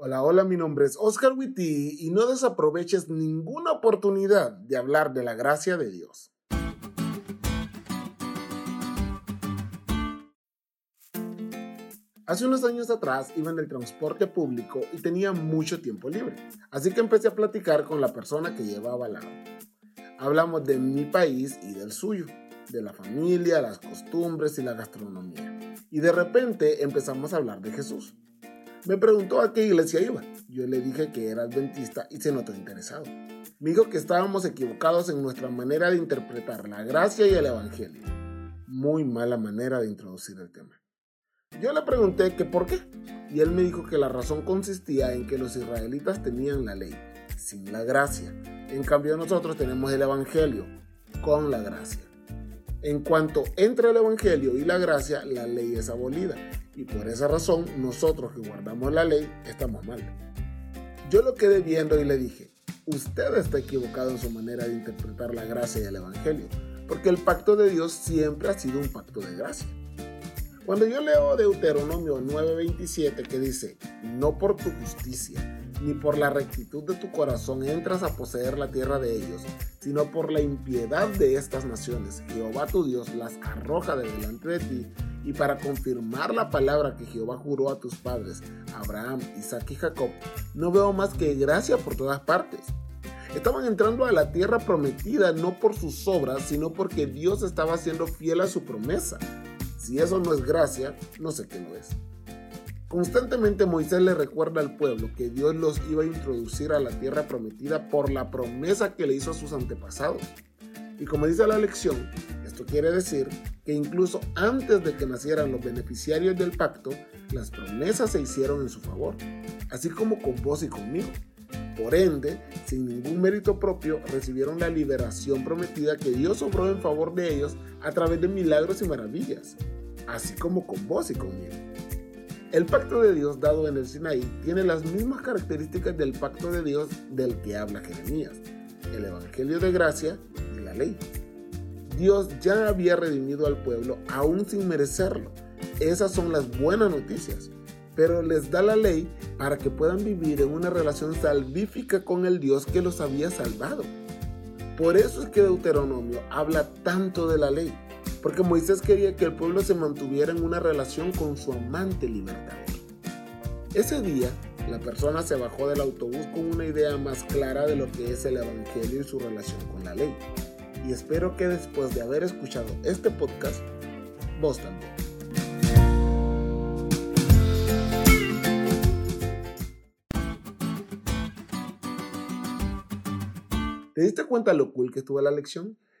Hola, hola, mi nombre es Oscar Witty y no desaproveches ninguna oportunidad de hablar de la gracia de Dios. Hace unos años atrás iba en el transporte público y tenía mucho tiempo libre, así que empecé a platicar con la persona que llevaba al lado. Hablamos de mi país y del suyo, de la familia, las costumbres y la gastronomía. Y de repente empezamos a hablar de Jesús. Me preguntó a qué iglesia iba. Yo le dije que era adventista y se notó interesado. Me dijo que estábamos equivocados en nuestra manera de interpretar la gracia y el evangelio. Muy mala manera de introducir el tema. Yo le pregunté que por qué, y él me dijo que la razón consistía en que los israelitas tenían la ley, sin la gracia. En cambio nosotros tenemos el evangelio, con la gracia. En cuanto entra el evangelio y la gracia, la ley es abolida y por esa razón, nosotros que guardamos la ley estamos mal. Yo lo quedé viendo y le dije, usted está equivocado en su manera de interpretar la gracia y el Evangelio, porque el pacto de Dios siempre ha sido un pacto de gracia. Cuando yo leo Deuteronomio 9:27 que dice, no por tu justicia, ni por la rectitud de tu corazón entras a poseer la tierra de ellos, sino por la impiedad de estas naciones. Jehová tu Dios las arroja de delante de ti, y para confirmar la palabra que Jehová juró a tus padres, Abraham, Isaac y Jacob, no veo más que gracia por todas partes. Estaban entrando a la tierra prometida no por sus obras, sino porque Dios estaba siendo fiel a su promesa. Si eso no es gracia, no sé qué lo es. Constantemente Moisés le recuerda al pueblo que Dios los iba a introducir a la tierra prometida por la promesa que le hizo a sus antepasados. Y como dice la lección, esto quiere decir que incluso antes de que nacieran los beneficiarios del pacto, las promesas se hicieron en su favor, así como con vos y conmigo. Por ende, sin ningún mérito propio, recibieron la liberación prometida que Dios obró en favor de ellos a través de milagros y maravillas, así como con vos y conmigo. El pacto de Dios dado en el Sinaí tiene las mismas características del pacto de Dios del que habla Jeremías, el Evangelio de gracia y la ley. Dios ya había redimido al pueblo aún sin merecerlo. Esas son las buenas noticias. Pero les da la ley para que puedan vivir en una relación salvífica con el Dios que los había salvado. Por eso es que Deuteronomio habla tanto de la ley porque Moisés quería que el pueblo se mantuviera en una relación con su amante libertador. Ese día, la persona se bajó del autobús con una idea más clara de lo que es el Evangelio y su relación con la ley. Y espero que después de haber escuchado este podcast, vos también. ¿Te diste cuenta lo cool que estuvo la lección?